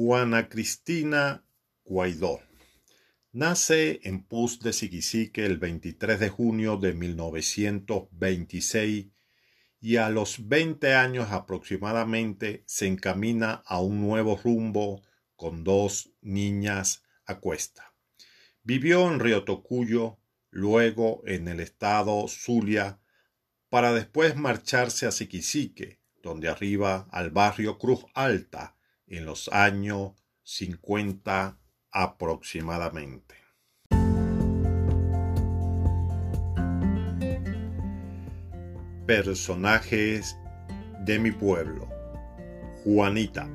Juana Cristina Guaidó. Nace en Puz de Siquisique el 23 de junio de 1926 y a los 20 años aproximadamente se encamina a un nuevo rumbo con dos niñas a cuesta. Vivió en Río Tocuyo, luego en el estado Zulia, para después marcharse a Siquisique, donde arriba al barrio Cruz Alta, en los años 50 aproximadamente. Personajes de mi pueblo. Juanita.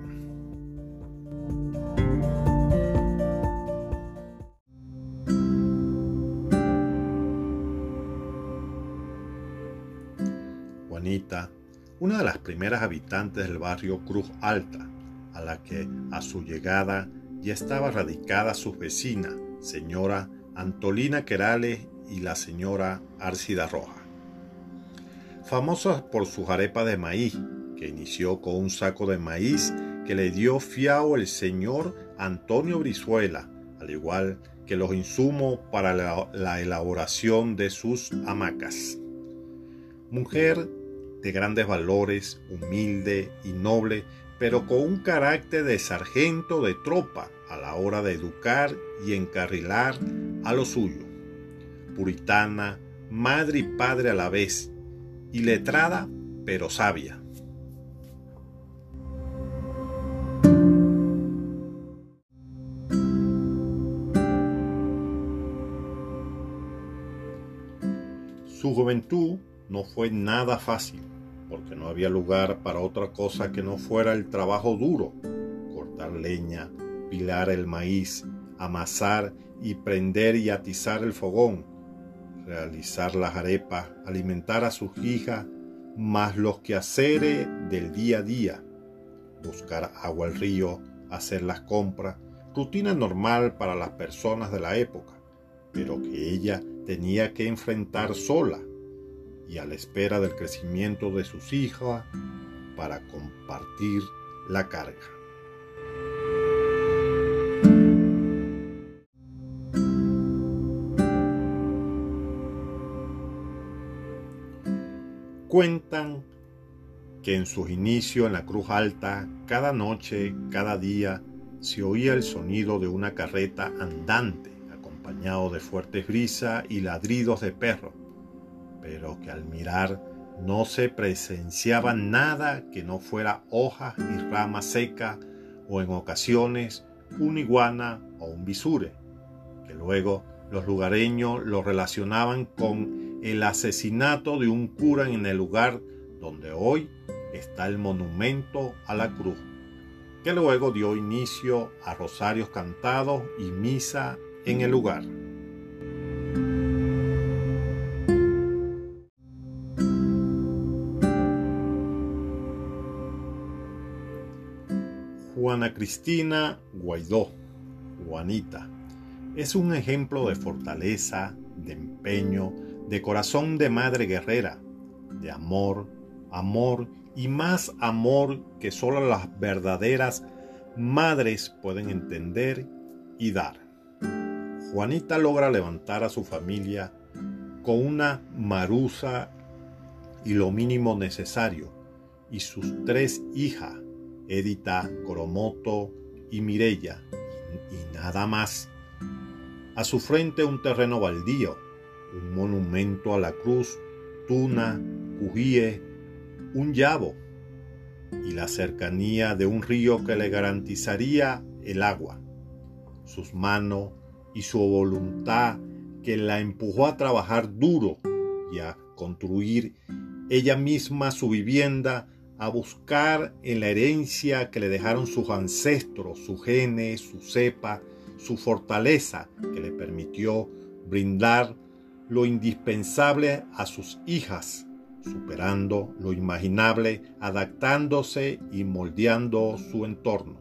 Juanita, una de las primeras habitantes del barrio Cruz Alta, a la que a su llegada ya estaba radicada su vecina, señora Antolina Querales y la señora Arcida Roja. Famosas por sus arepas de maíz, que inició con un saco de maíz que le dio fiao el señor Antonio Brizuela, al igual que los insumos para la elaboración de sus hamacas. Mujer de grandes valores, humilde y noble, pero con un carácter de sargento de tropa a la hora de educar y encarrilar a lo suyo. Puritana, madre y padre a la vez, y letrada, pero sabia. Su juventud no fue nada fácil porque no había lugar para otra cosa que no fuera el trabajo duro, cortar leña, pilar el maíz, amasar y prender y atizar el fogón, realizar las arepas, alimentar a sus hijas, más los quehaceres del día a día, buscar agua al río, hacer las compras, rutina normal para las personas de la época, pero que ella tenía que enfrentar sola y a la espera del crecimiento de sus hijas para compartir la carga. Cuentan que en sus inicios en la Cruz Alta, cada noche, cada día, se oía el sonido de una carreta andante, acompañado de fuertes brisas y ladridos de perros pero que al mirar no se presenciaba nada que no fuera hojas y ramas secas o en ocasiones una iguana o un bisure, que luego los lugareños lo relacionaban con el asesinato de un cura en el lugar donde hoy está el monumento a la cruz, que luego dio inicio a rosarios cantados y misa en el lugar. Juana Cristina Guaidó, Juanita, es un ejemplo de fortaleza, de empeño, de corazón de madre guerrera, de amor, amor y más amor que solo las verdaderas madres pueden entender y dar. Juanita logra levantar a su familia con una maruza y lo mínimo necesario, y sus tres hijas, Edita, Coromoto y Mirella, y, nada más. A su frente un terreno baldío, un monumento a la cruz, Tuna, Cujíe, un llavo y la cercanía de un río que le garantizaría el agua. Sus manos y su voluntad que la empujó a trabajar duro y a construir ella misma su vivienda a buscar en la herencia que le dejaron sus ancestros, su genes, su cepa, su fortaleza que le permitió brindar lo indispensable a sus hijas, superando lo imaginable, adaptándose y moldeando su entorno.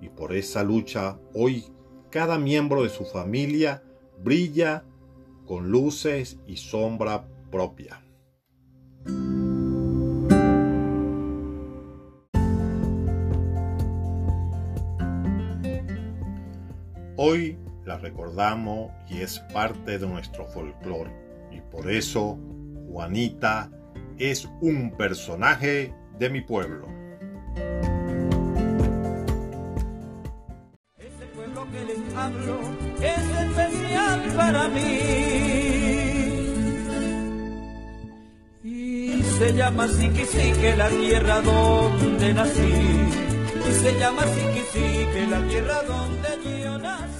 Y por esa lucha hoy cada miembro de su familia brilla con luces y sombra propia. Hoy la recordamos y es parte de nuestro folclore. Y por eso Juanita es un personaje de mi pueblo. Ese pueblo que les hablo es especial para mí. Y se llama que la tierra donde nací. Se llama que la tierra donde yo nací.